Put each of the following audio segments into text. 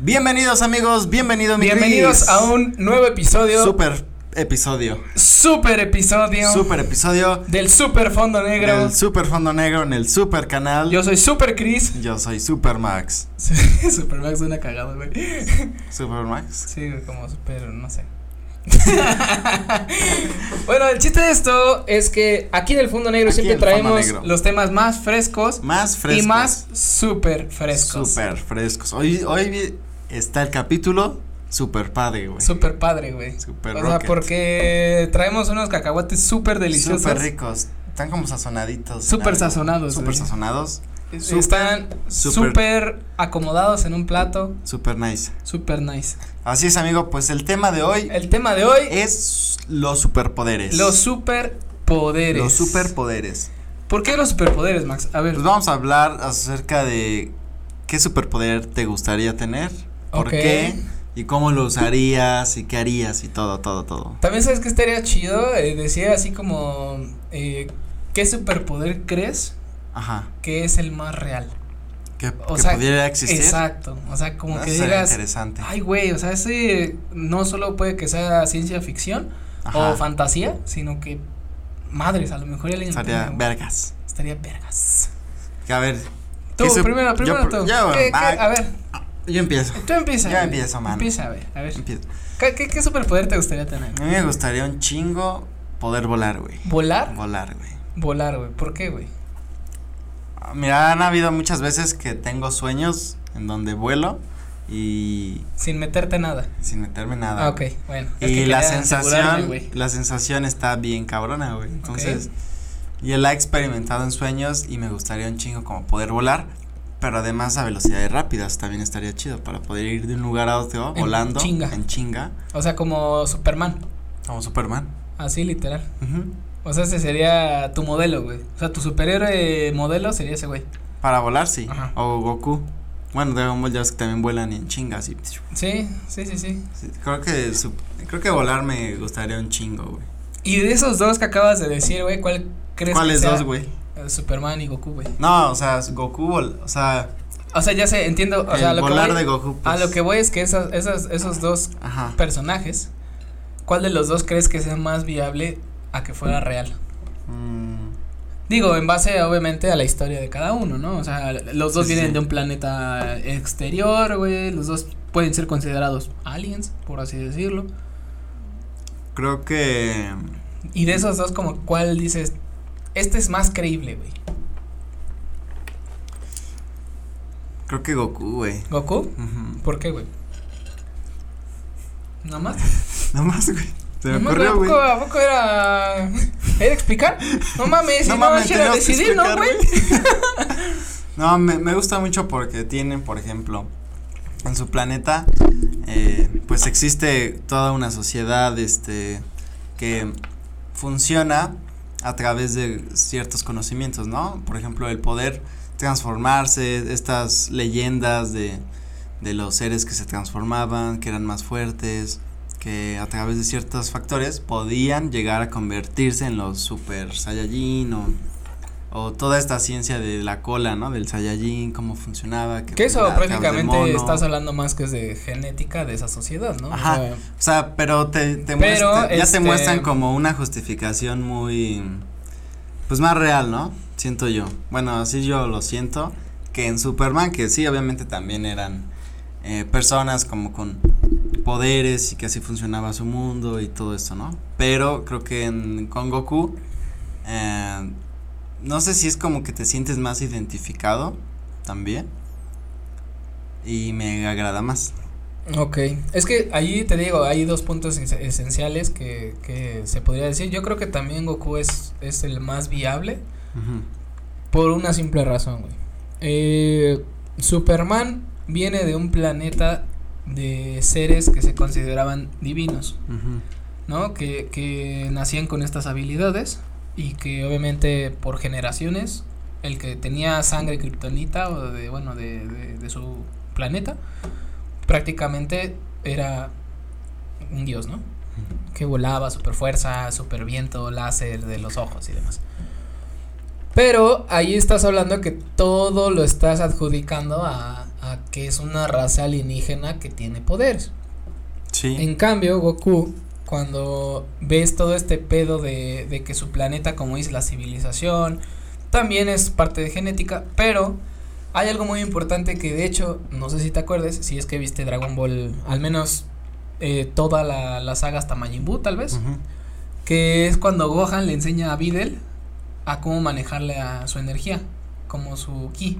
Bienvenidos amigos, bienvenido mi Bienvenidos a un nuevo episodio. super episodio. super episodio. Super episodio Del super fondo negro. del Super Fondo Negro en el Super Canal. Yo soy Super Chris. Yo soy Super Max. super Max suena cagado, güey. Super Max. Sí, como super, no sé. bueno, el chiste de esto es que aquí en el fondo negro Aquí siempre traemos negro. los temas más frescos Más frescos. y más super frescos. Super frescos. Hoy, hoy está el capítulo super padre, güey. Super padre, güey. Super O sea, rocket. porque traemos unos cacahuates súper deliciosos. Super ricos. Están como sazonaditos. Súper sazonados, Súper sazonados. Súper, Están súper- súper acomodados en un plato. Super nice. Super nice. Así es, amigo. Pues el tema de hoy El tema de hoy, es los superpoderes. los superpoderes. Los superpoderes. ¿Por qué los superpoderes, Max? A ver. Pues vamos a hablar acerca de qué superpoder te gustaría tener, por qué y cómo lo usarías y qué harías y todo, todo, todo. También sabes que estaría chido eh, decir así como eh, ¿qué superpoder crees Ajá. que es el más real? Que, O que sea, pudiera existir. Exacto. O sea, como Eso que digas, interesante. ay, güey, o sea, ese no solo puede que sea ciencia ficción Ajá. o fantasía, sino que madres, a lo mejor alguien lo Estaría tiene, vergas. Estaría vergas. Que a ver. Tú, ¿qué sup- primero, primero pr- tú. yo, ¿Qué- qué? va, a ver, Yo empiezo. tú empieza. Yo empiezo, mano. Empieza, a ver, a ver. Empiezo. ¿Qué, qué, qué superpoder te gustaría tener? A mí me gustaría un chingo poder volar, güey. ¿Volar? Volar, güey. Volar, güey. ¿Por qué, güey? Ah, Mira, han habido muchas veces que tengo sueños en donde vuelo y Sin meterte nada. sin meterme nada. Ah, ok, bueno. es Y que la sensación, la sensación está bien cabrona, güey. Entonces, y él ha experimentado en sueños y me gustaría un chingo como poder volar, pero además a velocidades rápidas también estaría chido para poder ir de un lugar a otro En volando chinga. en chinga, O sea, como Superman. como Superman. Así, literal. O sea, ese sería tu modelo, güey. O sea, tu superhéroe modelo sería ese güey. Para volar, sí. Ajá. O Goku. Bueno, Dragon Ball ya ves que también vuelan en chinga, así. Sí, sí, sí, sí. Sí, creo que su- creo que volar me gustaría un chingo, güey. Y de esos dos que acabas de decir, güey, ¿cuál crees que ¿Cuáles dos, güey? Eh, Superman y Goku, güey. No, o sea, Goku, o sea, O sea, ya sé, entiendo. O sea, el lo que volar voy, de Goku. a pues, lo que voy es que esas, esas, esos dos Ajá. personajes, ¿cuál de los dos crees que sea más viable a que fuera real? Mm, Digo, en base obviamente a la historia de cada uno, ¿no? O sea, los dos sí, vienen sí. de un planeta exterior, güey, los dos pueden ser considerados aliens, por así decirlo. creo que Y de esos dos, como cuál dices, este es más creíble, güey. creo que Goku, güey. ¿Goku? ¿Por qué, güey? ¿Nada más? No más, güey. Se me ¿Nada más, ocurrió, ¿A güey. ¿A poco era. ¿Era explicar? No mames, si No no, mames, era decidir, ¿no, güey? No, me, me gusta mucho porque tienen, por ejemplo, en su planeta, eh, pues existe toda una sociedad, este, que funciona a través de ciertos conocimientos, ¿no? Por ejemplo, el poder transformarse, estas leyendas de, de los seres que se transformaban, que eran más fuertes, que a través de ciertos factores podían llegar a convertirse en los super saiyajin o, o toda esta ciencia de la cola, ¿no? Del saiyajin, cómo funcionaba. Que eso través del prácticamente estás hablando más que es de genética de esa sociedad, ¿no? O Ajá. sea, O sea, pero te, te Pero, muestra- ya este- te muestran como una justificación muy, pues más real, ¿no? Siento yo. Bueno, así yo lo siento. Que en Superman, que sí, obviamente también eran eh, personas como con poderes y que así funcionaba su mundo y todo esto, ¿no? Pero creo que en, con Goku, eh, no sé si es como que te sientes más identificado también. Y me agrada más. Ok, es que ahí te digo, hay dos puntos es- esenciales que, que se podría decir. Yo creo que también Goku es, es el más viable por una simple razón, güey. Eh, Superman viene de un planeta de seres que se consideraban divinos. ¿no? Que, que nacían con estas habilidades y que obviamente por generaciones el que tenía sangre kriptonita o de, bueno, de, de, de su planeta, prácticamente era un dios, ¿no? Que volaba, super fuerza, super viento, láser de los ojos y demás. Pero ahí estás hablando que todo lo estás adjudicando a, a que es una raza alienígena que tiene poderes. Sí. En cambio, Goku, cuando ves todo este pedo de, de que su planeta, como dice, la civilización, también es parte de genética, pero hay algo muy importante que de hecho, no sé si te acuerdes, si es que viste Dragon Ball, al menos eh, toda la, la saga hasta Majin Buu, tal vez, que es cuando Gohan le enseña a Videl a cómo manejarle a su energía, como su ki.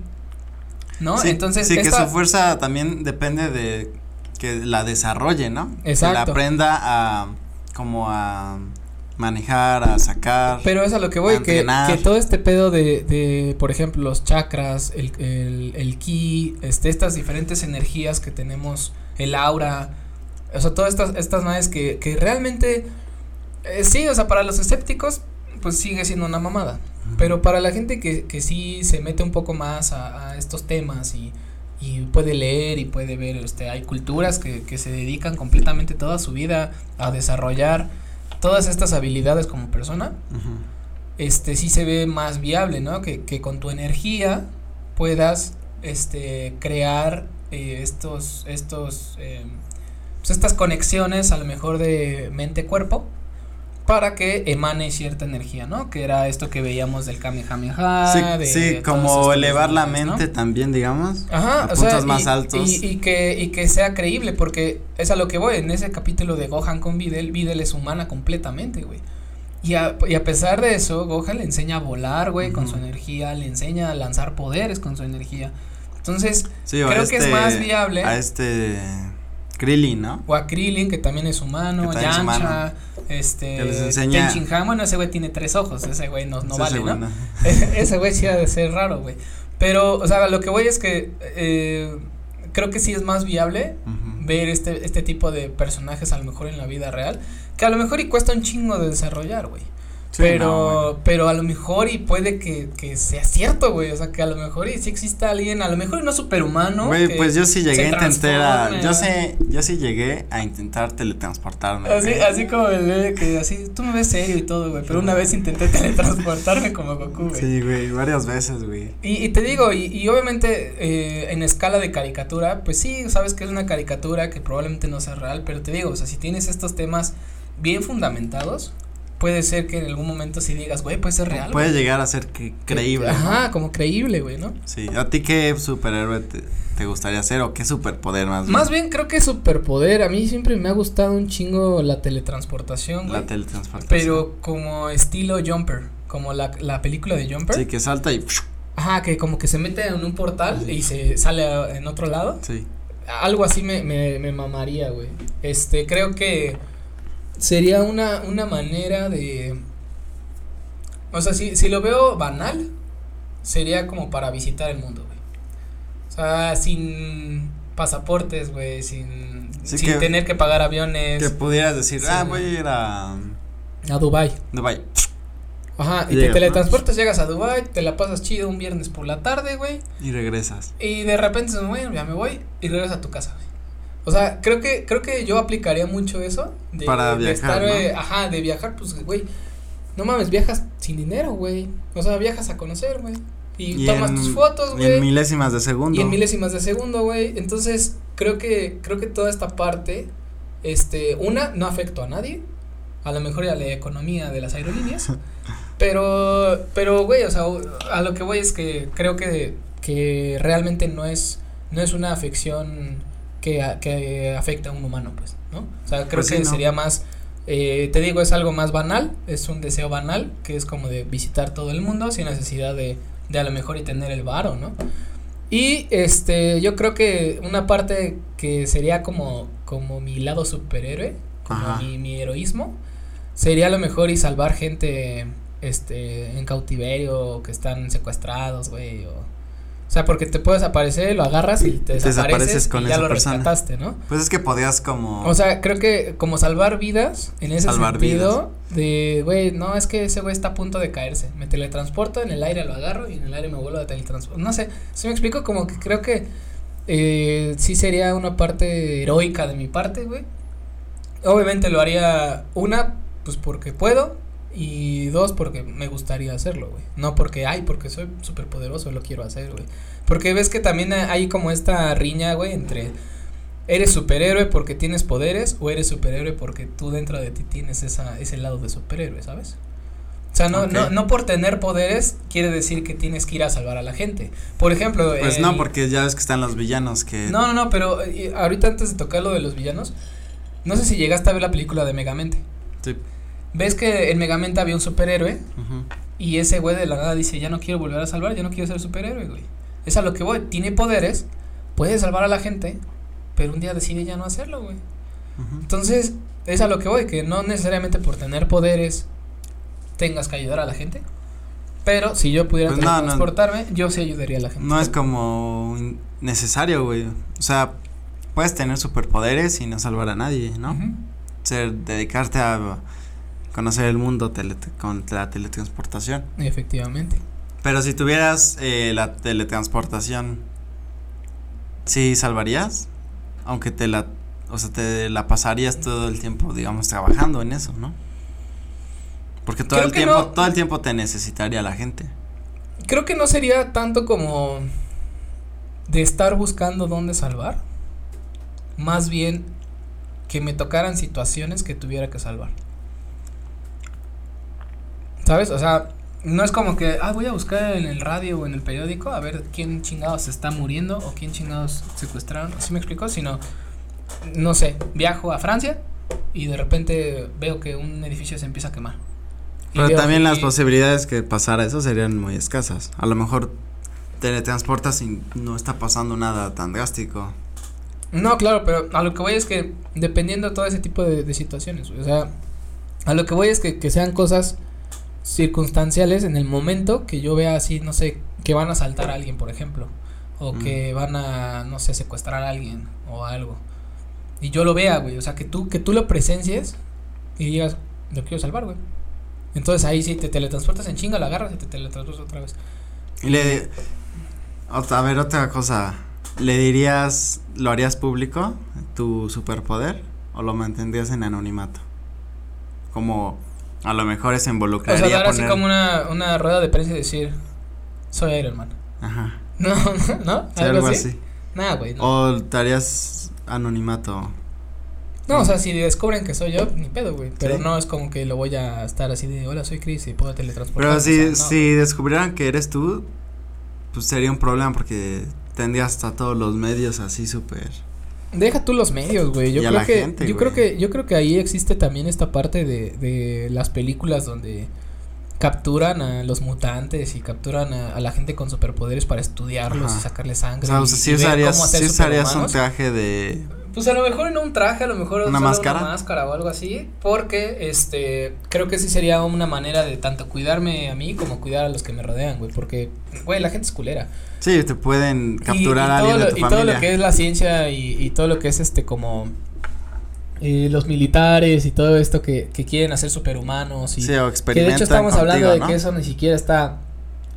¿No? Sí, Entonces, sí, que su fuerza también depende de que la desarrolle, ¿no? Que la Exacto. aprenda a como a manejar, a sacar. Pero es a lo que voy, que, que todo este pedo de, de, por ejemplo, los chakras, el, el, el ki, este, estas diferentes energías que tenemos, el aura, o sea, todas estas, estas madres que, que realmente, eh, sí, o sea, para los escépticos, pues sigue siendo una mamada. Pero para la gente que, que sí se mete un poco más a, a estos temas y, y puede leer y puede ver, este, hay culturas que, que se dedican completamente toda su vida a desarrollar todas estas habilidades como persona, este sí se ve más viable, ¿no? Que, que con tu energía puedas este crear eh, estos estos eh, pues estas conexiones a lo mejor de mente cuerpo para que emane cierta energía, ¿no? Que era esto que veíamos del Kamehameha, sí, de sí, como elevar la mente también, digamos. Ajá, a o sea, puntos más y, altos. Y, y que, y que sea creíble, porque es a lo que voy, en ese capítulo de Gohan con Videl, Videl es humana completamente, güey. Y a, y a pesar de eso, Gohan le enseña a volar, güey, con su energía, le enseña a lanzar poderes con su energía. Entonces, Sí, creo que es este- más viable. A este Krillin, ¿no? o a Krillin, que también es humano, también es Yamcha, humano. este, Que les enseña- Han, bueno, ese güey tiene tres ojos, ese güey no, no vale, ¿no? Ese güey sí ha de ser raro, güey. Pero, o sea, lo que voy es que eh, creo que sí es más viable ver este, este tipo de personajes a lo mejor en la vida real, que a lo mejor y cuesta un chingo de desarrollar, güey. Sí, pero, no, pero a lo mejor y puede que, que sea cierto, güey. O sea, que a lo mejor y sí exista alguien, a lo mejor no superhumano. Güey, pues yo sí llegué a intentar a, yo sé, yo sí llegué a intentar teletransportarme. Así, güey. así como el bebé que así, tú me ves serio y todo, güey. Pero una vez intenté teletransportarme como Goku, güey. Sí, güey, varias veces, güey. Y, y te digo, y, y obviamente eh, en escala de caricatura, pues sí, sabes que es una caricatura que probablemente no sea real, pero te digo, o sea, si tienes estos temas bien fundamentados, puede ser que en algún momento sí digas, güey, puede ser real. Puede güey. llegar a ser que creíble. ¿no? Ajá, como creíble, güey, ¿no? Sí, ¿a ti qué superhéroe te, te gustaría ser o qué superpoder más bien? Más bien creo que superpoder, a mí siempre me ha gustado un chingo la teletransportación, güey. La teletransportación. Pero como estilo Jumper, como la, la película de Jumper. Sí, que salta y Ajá, que como que se mete en un portal y se sale a- en otro lado. sí. Algo así me, me, me mamaría, güey. Este, creo que sería una, una manera de. O sea, si, si lo veo banal, sería como para visitar el mundo, güey. O sea, sin pasaportes, güey, sin, Sí, sin que- tener que pagar aviones. Que pudieras decir, ah, voy a ir a A Dubai. Dubai. Ajá, y Llegas, te ¿no? teletransportas, llegas a Dubai, te la pasas chido un viernes por la tarde, güey. Y regresas. Y de repente bueno, ya me voy y regresas a tu casa, güey. O sea, creo que, creo que yo aplicaría mucho eso. De, Para de viajar, estar, ¿no? eh, ajá, de viajar, pues, güey. No mames, viajas sin dinero, güey. O sea, viajas a conocer, güey. Y, tomas en- tus fotos, y En güey. milésimas de segundo. Y en milésimas de segundo, güey. Entonces, creo que, creo que toda esta parte, este, una, no afectó a nadie. A lo mejor a la economía de las aerolíneas. pero, pero, güey, o sea, a lo que voy es que creo que, que realmente no es, no es una afección que, que afecta a un humano, pues, ¿no? O sea, creo Pues sí, que ¿no? sería más, eh, te digo, es algo más banal, es un deseo banal, que es como de visitar todo el mundo sin necesidad de, de a lo mejor y tener el varo, ¿no? Y este, yo creo que una parte que sería como, como mi lado superhéroe, como mi, mi heroísmo, sería a lo mejor y salvar gente este en cautiverio que están secuestrados, güey, o o sea, porque te puedes aparecer, lo agarras y te desapareces desapareces con y ya esa lo persona. rescataste, ¿no? Pues es que podías como. O sea, creo que como salvar vidas, en ese Salvar sentido, de, güey, no, es que ese güey está a punto de caerse. Me teletransporto, en el aire lo agarro y en el aire me vuelvo a teletransportar. No sé, si me explico, como que creo que eh, sí sería una parte heroica de mi parte, güey. Obviamente lo haría una, pues porque puedo, Y dos, porque me gustaría hacerlo, güey. No porque, ay, porque soy súper poderoso, lo quiero hacer, güey. Porque ves que también hay como esta riña, güey, entre eres superhéroe porque tienes poderes o eres superhéroe porque tú dentro de ti tienes esa, ese lado de superhéroe, ¿sabes? O sea, no, no, no por tener poderes quiere decir que tienes que ir a salvar a la gente. Por ejemplo. Pues no, porque ya ves que están los villanos que. No, no, no, pero eh, ahorita antes de tocar lo de los villanos, no sé si llegaste a ver la película de Megamente. Sí. Ves que en Megamente había un superhéroe y ese güey de la nada dice, ya no quiero volver a salvar, ya no quiero ser superhéroe, güey. Es a lo que voy, tiene poderes, puede salvar a la gente, pero un día decide ya no hacerlo, güey. Entonces, es a lo que voy, que no necesariamente por tener poderes tengas que ayudar a la gente. Pero si yo pudiera pues transportarme, yo sí ayudaría a la gente. No es como necesario, güey. O sea, puedes tener superpoderes y no salvar a nadie, ¿no? Ser, dedicarte a conocer el mundo con la teletransportación. Efectivamente. Pero si tuvieras eh, la teletransportación, ¿sí salvarías? Aunque te la, o sea, te la pasarías todo el tiempo, digamos, trabajando en eso, ¿no? Porque todo el tiempo, todo el tiempo te necesitaría la gente. Creo que no sería tanto como de estar buscando dónde salvar. Más bien que me tocaran situaciones que tuviera que salvar. ¿Sabes? O sea, no es como que, ah, voy a buscar en el radio o en el periódico a ver quién chingados se está muriendo o quién chingados secuestraron, ¿sí me explico? Sino, no sé, viajo a Francia y de repente veo que un edificio se empieza a quemar. Pero también las posibilidades que pasara eso serían muy escasas. A lo mejor teletransportas y no está pasando nada tan drástico. No, claro, pero a lo que voy es que dependiendo de todo ese tipo de, situaciones, o sea, a lo que voy es que, que sean cosas circunstanciales en el momento que yo vea así, no sé, que van a asaltar a alguien, por ejemplo, o que van a, no sé, secuestrar a alguien o algo. Y yo lo vea, güey, o sea, que tú que tú lo presencies y digas, lo quiero salvar, güey. Entonces ahí sí te teletransportas en chinga, lo agarras y te teletransportas otra vez. Y le a ver otra cosa, ¿le dirías lo harías público tu superpoder o lo mantendrías en anonimato? Como a lo mejor es involucraría. O sea, dar así como una, una rueda de prensa y decir, soy Iron Man. Ajá. No, no, ¿no? ¿Algo, así? Nada, güey. O te harías anonimato. No, o sea, si descubren que soy yo, ni pedo, güey. Pero no es como que lo voy a estar así de, hola, soy Chris y puedo teletransportar. Pero si, si descubrieran que eres tú, pues sería un problema porque tendrías hasta todos los medios así súper Deja tú los medios, güey. Yo creo que yo creo que yo creo que ahí existe también esta parte de de las películas donde capturan a los mutantes y capturan a, la gente con superpoderes para estudiarlos y sacarle sangre. O sea, si usarías, si usarías un traje de pues a lo mejor no un traje, a lo mejor una máscara, una máscara o algo así, porque este creo que sí sería una manera de tanto cuidarme a mí como cuidar a los que me rodean, güey, porque güey, la gente es culera. Sí, te pueden capturar a alguien de tu y todo lo que es la ciencia y, y todo lo que es este como eh, los militares y todo esto que, que quieren hacer superhumanos y sí, o que de hecho estamos hablando de que eso ni siquiera está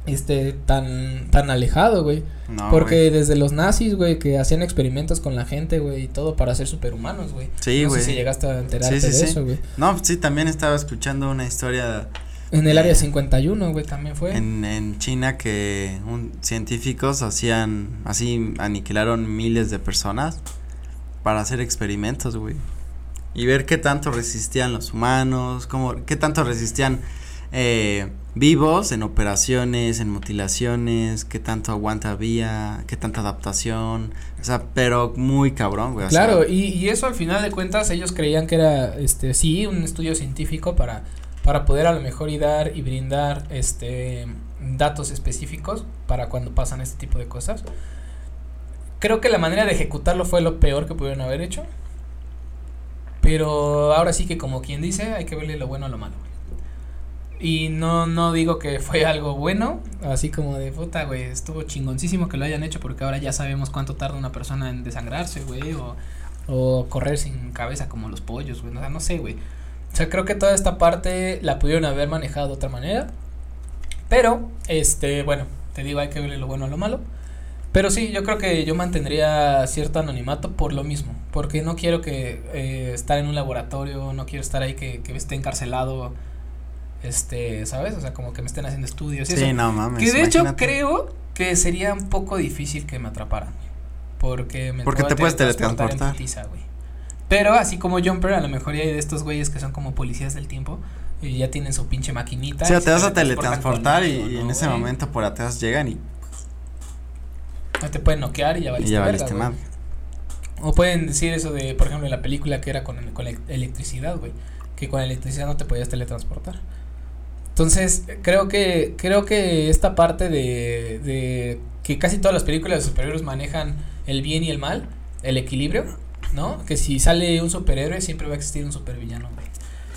este tan tan alejado, güey. Porque desde los nazis, güey, que hacían experimentos con la gente, güey, y todo para ser superhumanos, güey. Sí, güey. No sé si llegaste a enterarte de eso, güey. No, sí, también estaba escuchando una historia en el área 51, güey, también fue. En, en China que un, científicos hacían, así aniquilaron miles de personas para hacer experimentos, güey. Y ver qué tanto resistían los humanos, cómo, qué tanto resistían eh, vivos en operaciones, en mutilaciones, qué tanto aguanta había, qué tanta adaptación, o sea, pero muy cabrón, güey. Claro, y, y eso al final de cuentas ellos creían que era, este, sí, un estudio científico para, para poder a lo mejor dar y brindar, este, datos específicos para cuando pasan este tipo de cosas. Creo que la manera de ejecutarlo fue lo peor que pudieron haber hecho. Pero ahora sí que como quien dice, hay que verle lo bueno a lo malo. Y no, no digo que fue algo bueno, así como de puta, güey, estuvo chingoncísimo que lo hayan hecho porque ahora ya sabemos cuánto tarda una persona en desangrarse, güey, o, o correr sin cabeza como los pollos, güey, o sea, no sé, güey. O sea, creo que toda esta parte la pudieron haber manejado de otra manera. Pero, este, bueno, te digo, hay que verle lo bueno a lo malo. Pero sí, yo creo que yo mantendría cierto anonimato por lo mismo. Porque no quiero que eh, estar en un laboratorio, no quiero estar ahí que, que esté encarcelado este, ¿sabes? O sea, como que me estén haciendo estudios y Sí, eso. no mames. Que de hecho creo que sería un poco difícil que me atraparan. Porque me Porque te puedes teletransportar putiza. Pero así como Jumper, a lo mejor ya hay de estos güeyes que son como policías del tiempo y ya tienen su pinche maquinita. O sea, y te vas a teletransportar y, y ¿no, en ese güey? momento por atrás llegan y, No te pueden noquear y ya y valiste, ya verga, valiste güey. mal. O pueden decir eso de, por ejemplo, en la película que era con, con elec- electricidad, güey. Que con electricidad no te podías teletransportar. Entonces, creo que, creo que esta parte de, de que casi todas las películas de superhéroes manejan el bien y el mal, el equilibrio, ¿no? Que si sale un superhéroe siempre va a existir un supervillano, güey.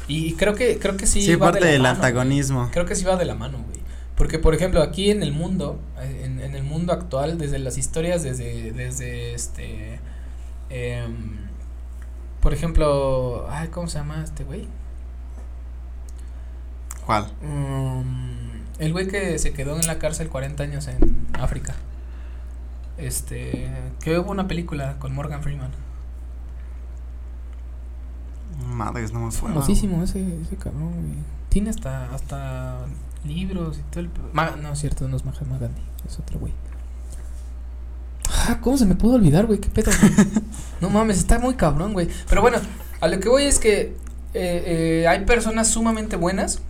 Y creo que, creo que sí. Sí, va de parte la del mano, güey. antagonismo. Creo que sí va de la mano, güey. Porque, por ejemplo, aquí en el mundo, eh, en, en el mundo actual, desde las historias, desde, desde este, em, por ejemplo, ay, ¿cómo se llama este güey? ¿Cuál? Mm, el güey que se quedó en la cárcel 40 años en África. Este, que hubo una película con Morgan Freeman. Madres, no me acuerdo. Famosísimo ese, ese cabrón, güey. Tiene hasta, hasta libros y todo el... pedo. Ma- no, es cierto, no es Mahatma Gandhi, es otro güey. Ah, ¿cómo se me pudo olvidar, güey? ¿Qué pedo? güey? no mames, está muy cabrón, güey. Pero bueno, a lo que voy es que eh, eh, hay personas sumamente buenas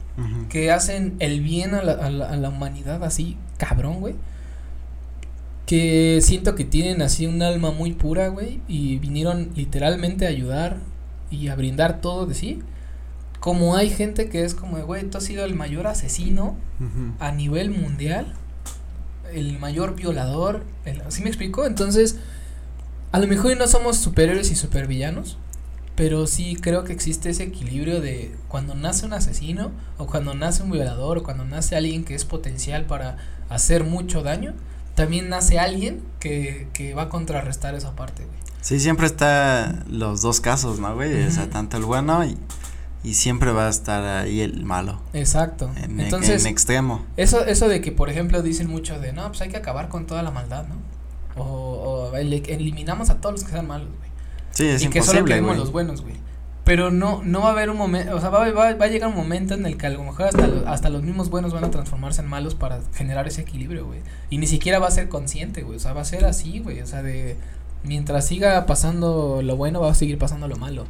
Que hacen el bien a la, a la, a la humanidad así, cabrón, güey. Que siento que tienen así un alma muy pura, güey. Y vinieron literalmente a ayudar y a brindar todo de sí. Como hay gente que es como, güey, tú has sido el mayor asesino a nivel mundial, el mayor violador, el- ¿sí me explico? Entonces, a lo mejor no somos superhéroes y supervillanos, pero sí creo que existe ese equilibrio de cuando nace un asesino, o cuando nace un violador, o cuando nace alguien que es potencial para hacer mucho daño, también nace alguien que, que va a contrarrestar esa parte, güey. Sí, siempre está los dos casos, ¿no, güey? O sea, tanto el bueno y, y siempre va a estar ahí el malo. Exacto. En, Entonces, en extremo. Eso, eso de que, por ejemplo, dicen mucho de, no, pues hay que acabar con toda la maldad, ¿no? O, o eliminamos a todos los que sean malos, güey. Sí, es y que solo imposible, queremos los buenos, güey. Pero no, no va a haber un momento, o sea, va, va, va a llegar un momento en el que a lo mejor hasta, hasta los mismos buenos van a transformarse en malos para generar ese equilibrio, güey. Y ni siquiera va a ser consciente, güey. O sea, va a ser así, güey. O sea, de mientras siga pasando lo bueno, va a seguir pasando lo malo.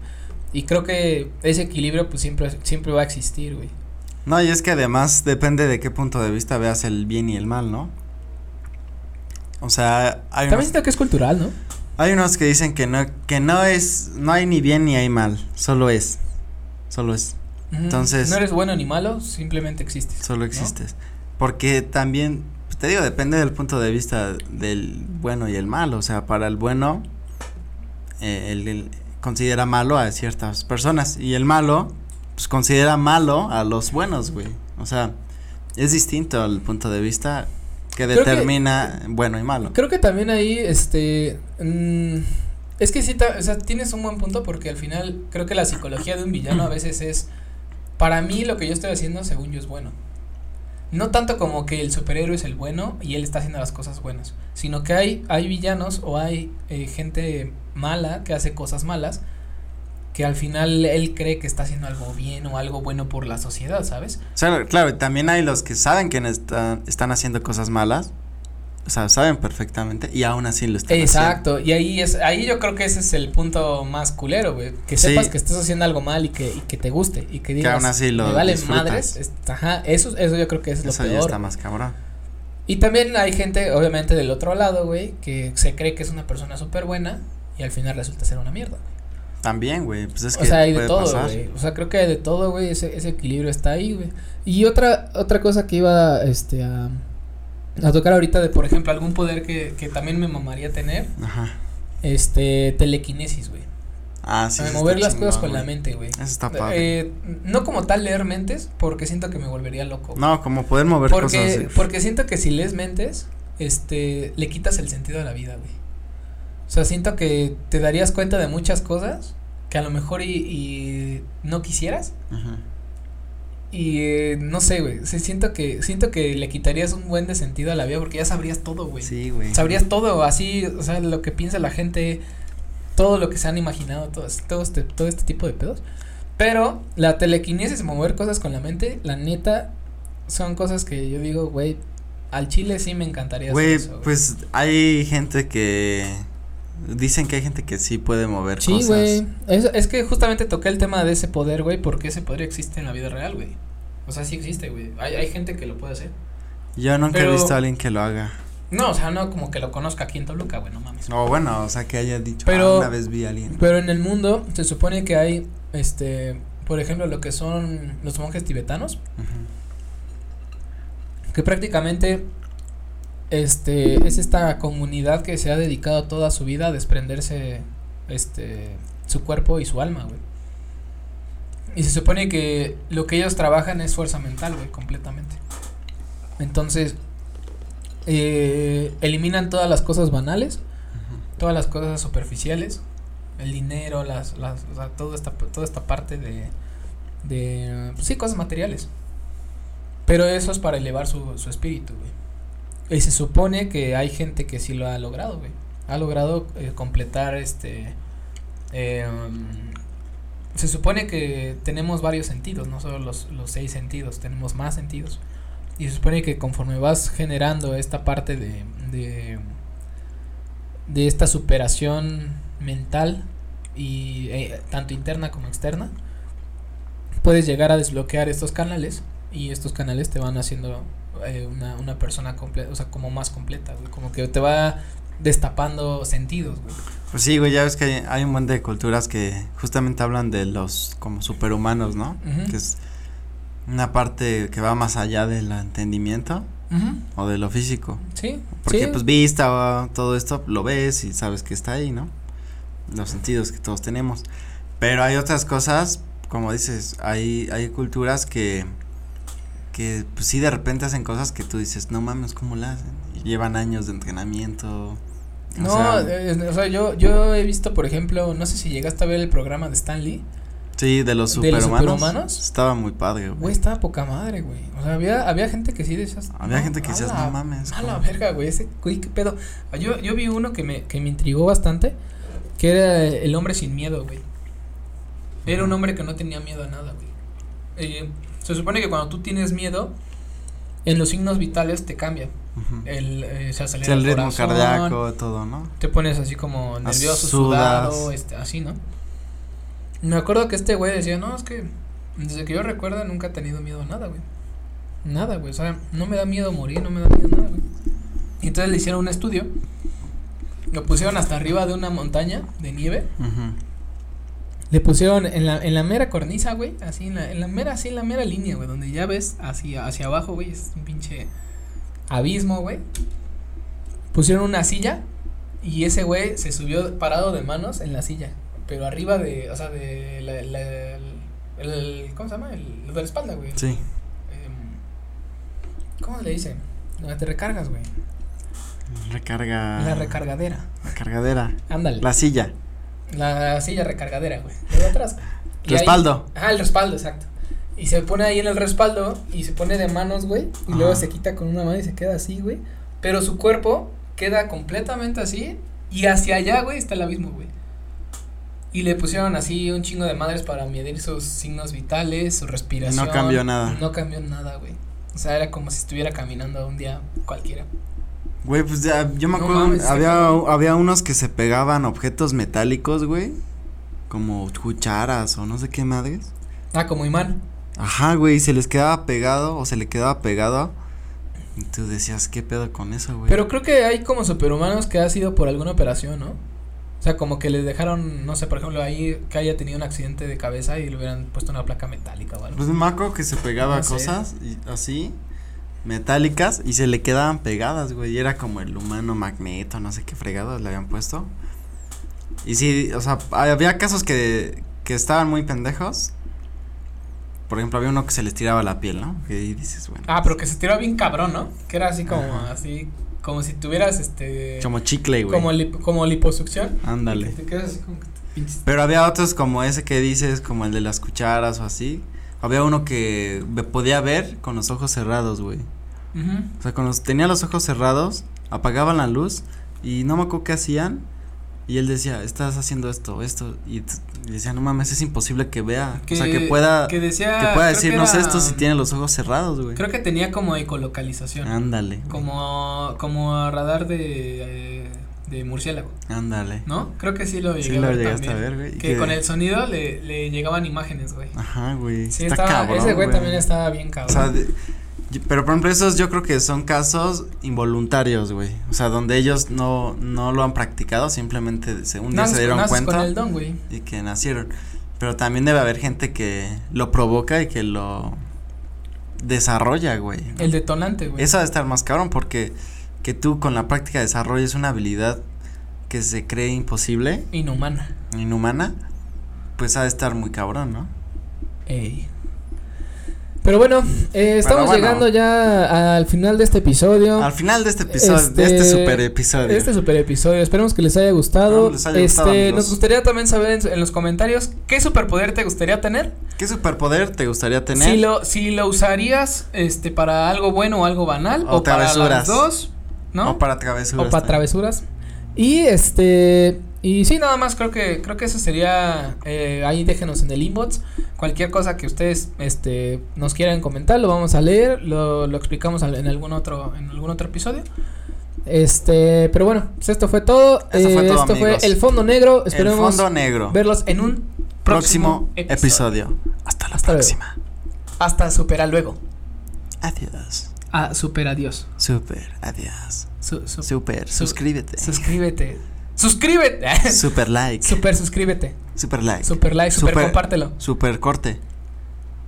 Y creo que ese equilibrio, pues siempre, siempre va a existir, güey. No, y es que además depende de qué punto de vista veas el bien y el mal, ¿no? O sea, hay También siento que es cultural, ¿no? Hay unos que dicen que no, que no es, no hay ni bien ni hay mal, solo es, solo es. Entonces- No eres bueno ni malo, simplemente existes. solo existes. Porque también, te digo, depende del punto de vista del bueno y el malo, o sea, para el bueno, eh, él, él considera malo a ciertas personas y el malo, pues considera malo a los buenos, güey. O sea, es distinto el punto de vista que determina bueno y malo. Creo que también ahí, este, mm, es que sí, ta- o sea, tienes un buen punto porque al final creo que la psicología de un villano a veces es, para mí lo que yo estoy haciendo según yo es bueno. No tanto como que el superhéroe es el bueno y él está haciendo las cosas buenas, sino que hay, hay villanos o hay eh, gente mala que hace cosas malas que al final él cree que está haciendo algo bien o algo bueno por la sociedad, ¿sabes? O sea, claro, también hay los que saben que no están, haciendo cosas malas, o sea, saben perfectamente y aún así lo están haciendo. Exacto, y ahí es, ahí yo creo que ese es el punto más culero, güey, que Sí. sepas que estás haciendo algo mal y que, y que te guste y que digas, aún así lo me vale disfrutas. madres, es- ajá, eso, eso yo creo que es lo Eso ya peor. está más cabrón. Y también hay gente, obviamente del otro lado, güey, que se cree que es una persona súper buena y al final resulta ser una mierda. güey. También, güey, pues es que o sea, hay de todo, güey, o sea, creo que hay de todo, güey, ese, ese equilibrio está ahí, güey. Y otra, otra cosa que iba, este, a, a tocar ahorita de, por ejemplo, algún poder que, que también me mamaría tener, Ajá. este, telequinesis, güey. Ah, sí. Mover las cosas con la mente, güey. Eso está padre. Eh, no como tal leer mentes, porque siento que me volvería loco. no, como poder mover cosas porque, así. porque siento que si lees mentes, este, le quitas el sentido a la vida, güey. O sea, siento que te darías cuenta de muchas cosas que a lo mejor y, y no quisieras. Ajá. Y eh, no sé, güey. sí, siento que siento que le quitarías un buen de sentido a la vida porque ya sabrías todo, güey. Sí, güey. Sabrías todo, así, o sea, lo que piensa la gente, todo lo que se han imaginado, todo, todo este, todo este tipo de pedos. Pero la telequinesis, mover cosas con la mente, la neta, son cosas que yo digo, güey, al chile sí me encantaría Güey, pues hay gente que dicen que hay gente que sí puede mover Sí, cosas. güey. Es, es que justamente toqué el tema de ese poder, güey, porque ese poder existe en la vida real, güey. O sea, sí existe, güey. Hay, hay gente que lo puede hacer. Yo nunca Pero- he visto a alguien que lo haga. No, o sea, no como que lo conozca aquí en Toluca, güey, no mames. O bueno, o sea, que haya dicho, Pero- "Ah, una vez vi a alguien. Pero en el mundo se supone que hay, este, por ejemplo, lo que son los monjes tibetanos, que prácticamente, este, es esta comunidad que se ha dedicado toda su vida a desprenderse, este, su cuerpo y su alma, güey. Y se supone que lo que ellos trabajan es fuerza mental, güey, completamente. Entonces, eh, eliminan todas las cosas banales, todas las cosas superficiales, el dinero, las, las, o sea, toda esta, toda esta parte de, de, pues sí, cosas materiales. Pero eso es para elevar su, su espíritu, güey. Y se supone que hay gente que sí lo ha logrado, güey. Ha logrado eh, completar este, um, se supone que tenemos varios sentidos, no solo los, los seis sentidos, tenemos más sentidos. Y se supone que conforme vas generando esta parte de, de, de esta superación mental y eh, tanto interna como externa, puedes llegar a desbloquear estos canales y estos canales te van haciendo eh, una, una persona completa, o sea, como más completa, güey, como que te va destapando sentidos, güey. Pues sí, güey, ya ves que hay, hay un montón de culturas que justamente hablan de los como superhumanos, ¿no? Que es una parte que va más allá del entendimiento o de lo físico. Sí, Porque sí. pues vista o todo esto lo ves y sabes que está ahí, ¿no? Los sentidos que todos tenemos. Pero hay otras cosas, como dices, hay, hay culturas que, que pues sí de repente hacen cosas que tú dices, no mames, ¿cómo la hacen? Y llevan años de entrenamiento. o No, sea, eh, o sea, yo, yo he visto, por ejemplo, no sé si llegaste a ver el programa de Stan Lee. sí, de los ¿de los superhumanos. superhumanos? Estaba muy padre, güey. Güey, estaba poca madre, güey. O sea, había, había gente que sí decías. Había gente que decías, no mames. A la ¿cómo?". verga, güey. Ese, güey, qué pedo. Ah, Yo, yo vi uno que me, que me intrigó bastante. Que era el hombre sin miedo, güey. Era un hombre que no tenía miedo a nada, güey. Eh, se supone que cuando tú tienes miedo, en los signos vitales te cambia. El, eh, se acelera Sí, el el ritmo corazón, cardíaco, todo, ¿no? te pones así como nervioso, sudado, este, así, ¿no? Me acuerdo que este güey decía, no, es que desde que yo recuerdo nunca he tenido miedo a nada, güey. Nada, güey, o sea, no me da miedo morir, no me da miedo nada, güey. Y entonces le hicieron un estudio, lo pusieron hasta arriba de una montaña de nieve, Ujú. Le pusieron en la, en la mera cornisa, güey, así en la, en la mera, así en la mera línea, güey, donde ya ves hacia, hacia abajo, güey, es un pinche abismo, güey. Pusieron una silla y ese güey se subió parado de manos en la silla, pero arriba de, o sea, de la, la- el, el- ¿cómo se llama? El, lo de la espalda, güey. Sí. Em, ¿Cómo le dice? Donde te recargas, güey. Recarga. La recargadera. Recargadera. Ándale. La silla. La silla recargadera, güey. De atrás. Y ahí- Respaldo. Ah, el respaldo, exacto. Y se pone ahí en el respaldo y se pone de manos, güey. Y Ajá. luego se quita con una mano y se queda así, güey. Pero su cuerpo queda completamente así. Y hacia allá, güey, está el abismo, güey. Y le pusieron así un chingo de madres para medir sus signos vitales, su respiración. cambió nada. No cambió nada, güey. O sea, era como si estuviera caminando un día cualquiera. Güey, pues ya, yo me No acuerdo, mames, había, había unos que se pegaban objetos metálicos, güey. Como cucharas o no sé qué madres. Ah, como imán. Ajá, güey, y se les quedaba pegado o se le quedaba pegado. Y tú decías, ¿qué pedo con eso, güey? Pero creo que hay como superhumanos que ha sido por alguna operación, ¿no? O sea, como que les dejaron, no sé, por ejemplo, ahí que haya tenido un accidente de cabeza y le hubieran puesto una placa metálica o algo. Pues me acuerdo que se pegaba No sé. cosas y, así, metálicas, y se le quedaban pegadas, güey. Y era como el humano magneto, no sé qué fregados le habían puesto. Y sí, o sea, había casos que, que estaban muy pendejos. Por ejemplo, había uno que se les tiraba la piel, ¿no? Ahí dices, bueno. Ah, pero que se tiró bien cabrón, ¿no? Que era así como, Ajá. así, como si tuvieras, este, Como chicle, güey. como, lip- como liposucción. Ándale. Que te quedas así como que te. Pero había otros como ese que dices, como el de las cucharas o así. Había uno que me podía ver con los ojos cerrados, güey. Ujú. O sea, cuando tenía los ojos cerrados, apagaban la luz y no me acuerdo qué hacían, Y él decía, estás haciendo esto, esto. Y, decía, no mames, es imposible que vea. Que, o sea, que pueda, que, que decía, pueda que decirnos era- esto si tiene los ojos cerrados, güey. Creo que tenía como ecolocalización. Ándale. Como, como radar de, eh, de murciélago, Ándale. ¿no? Creo que sí lo llegué Sí a lo ver llegaste a también. ver, güey. Que con el sonido le, le llegaban imágenes, güey. Ajá, güey. Sí, está estaba, cabrón, ese güey güey. también estaba bien O cabrón. sea, de- y- pero por ejemplo, esos yo creo que son casos involuntarios, güey. O sea, donde ellos no, no lo han practicado, simplemente se, un día se dieron cuenta con el don, güey. y que nacieron. Pero también debe haber gente que lo provoca y que lo desarrolla, güey. El detonante, güey. Eso ha de estar más cabrón porque que tú con la práctica desarrolles una habilidad que se cree imposible, Inhumana. inhumana, pues ha de estar muy cabrón, ¿no? Ey. Pero bueno, eh, estamos bueno. llegando ya al final de este episodio. Al final de este episodio, de Este- este super episodio. Este super episodio, esperemos que les haya gustado. Esperemos les haya gustado, este, nos gustaría también saber en, en los comentarios qué superpoder te gustaría tener. ¿Qué superpoder te gustaría tener? Si lo, si lo usarías este para algo bueno o algo banal O o, para las dos, ¿no? O para travesuras. o para travesuras. Y este y sí, nada más creo que creo que eso sería eh, ahí déjenos en el inbox cualquier cosa que ustedes este nos quieran comentar, lo vamos a leer, lo, lo explicamos en algún otro en algún otro episodio. Este, pero bueno, pues esto fue todo. Esto fue Eh, todo, esto fue el fondo negro. El Esperemos fondo negro. verlos en un próximo, próximo, episodio. Hasta la Hasta luego. próxima. Hasta supera luego. Adiós. Ah, super adiós. Super, adiós. Su- su- Super, su- suscríbete. suscríbete. Suscríbete. Super like. super suscríbete. Super like. Super like, super, Super- compártelo. Super corte.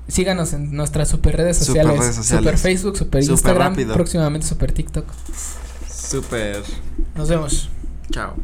Síganos en nuestras super redes Super sociales. redes sociales. Super Facebook, super Super Instagram, rápido. próximamente super TikTok. Super. Nos vemos. Chao.